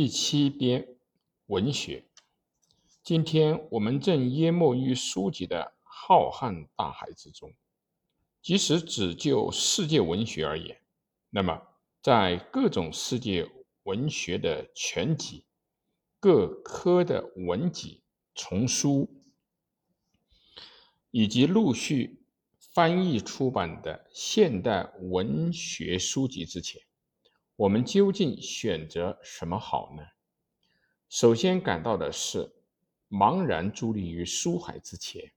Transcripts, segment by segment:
第七编文学。今天我们正淹没于书籍的浩瀚大海之中。即使只就世界文学而言，那么在各种世界文学的全集、各科的文集、丛书，以及陆续翻译出版的现代文学书籍之前，我们究竟选择什么好呢？首先感到的是茫然伫立于书海之前，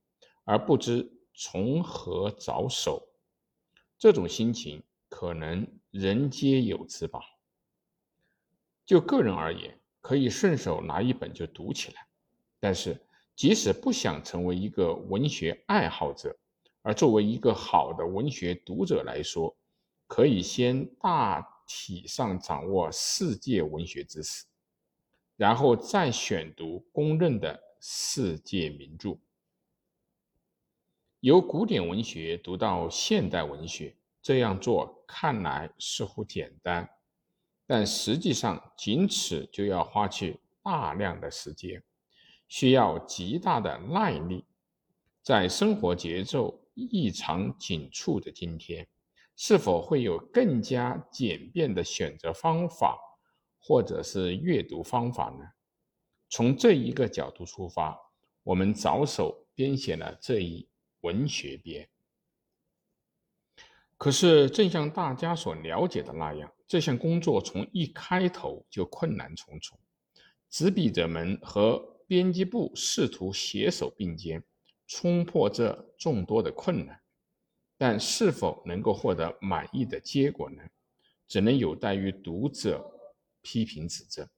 而不知从何着手。这种心情可能人皆有之吧。就个人而言，可以顺手拿一本就读起来；但是，即使不想成为一个文学爱好者，而作为一个好的文学读者来说，可以先大。体上掌握世界文学知识，然后再选读公认的世界名著。由古典文学读到现代文学，这样做看来似乎简单，但实际上仅此就要花去大量的时间，需要极大的耐力。在生活节奏异常紧促的今天。是否会有更加简便的选择方法，或者是阅读方法呢？从这一个角度出发，我们着手编写了这一文学编。可是，正像大家所了解的那样，这项工作从一开头就困难重重。执笔者们和编辑部试图携手并肩，冲破这众多的困难。但是否能够获得满意的结果呢？只能有待于读者批评指正。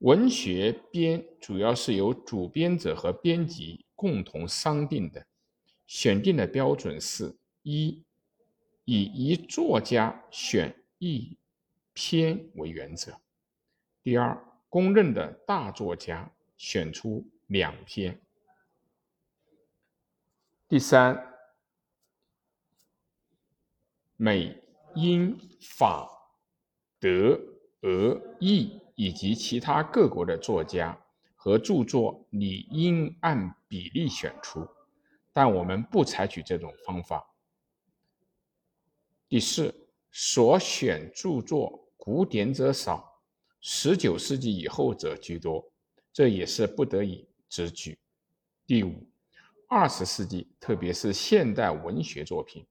文学编主要是由主编者和编辑共同商定的，选定的标准是：一，以一作家选一篇为原则；第二，公认的大作家选出两篇；第三。美、英、法、德、俄、意以及其他各国的作家和著作理应按比例选出，但我们不采取这种方法。第四，所选著作古典者少，十九世纪以后者居多，这也是不得已之举。第五，二十世纪，特别是现代文学作品。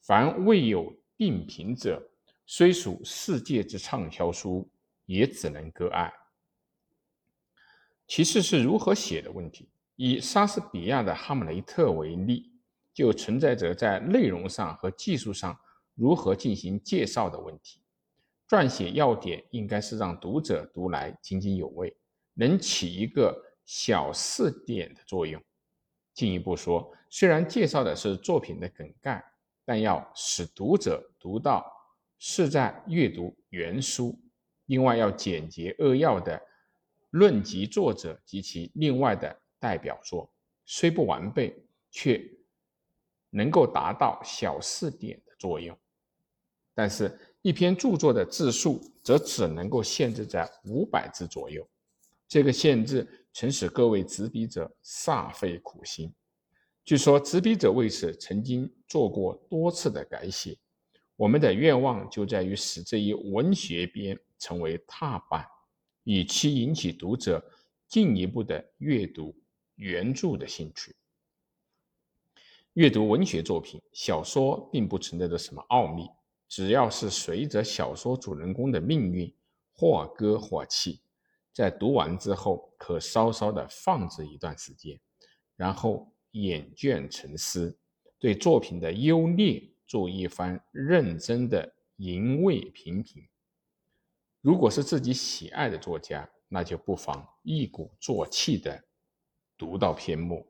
凡未有定评者，虽属世界之畅销书，也只能割爱。其次是如何写的问题。以莎士比亚的《哈姆雷特》为例，就存在着在内容上和技术上如何进行介绍的问题。撰写要点应该是让读者读来津津有味，能起一个小试点的作用。进一步说，虽然介绍的是作品的梗概。但要使读者读到是在阅读原书，另外要简洁扼要的论及作者及其另外的代表作，虽不完备，却能够达到小四点的作用。但是，一篇著作的字数则只能够限制在五百字左右，这个限制曾使各位执笔者煞费苦心。据说执笔者为此曾经做过多次的改写。我们的愿望就在于使这一文学编成为踏板，以期引起读者进一步的阅读原著的兴趣。阅读文学作品，小说并不存在着什么奥秘，只要是随着小说主人公的命运或歌或泣，在读完之后，可稍稍的放置一段时间，然后。眼倦沉思，对作品的优劣做一番认真的吟味品评。如果是自己喜爱的作家，那就不妨一鼓作气的读到篇目。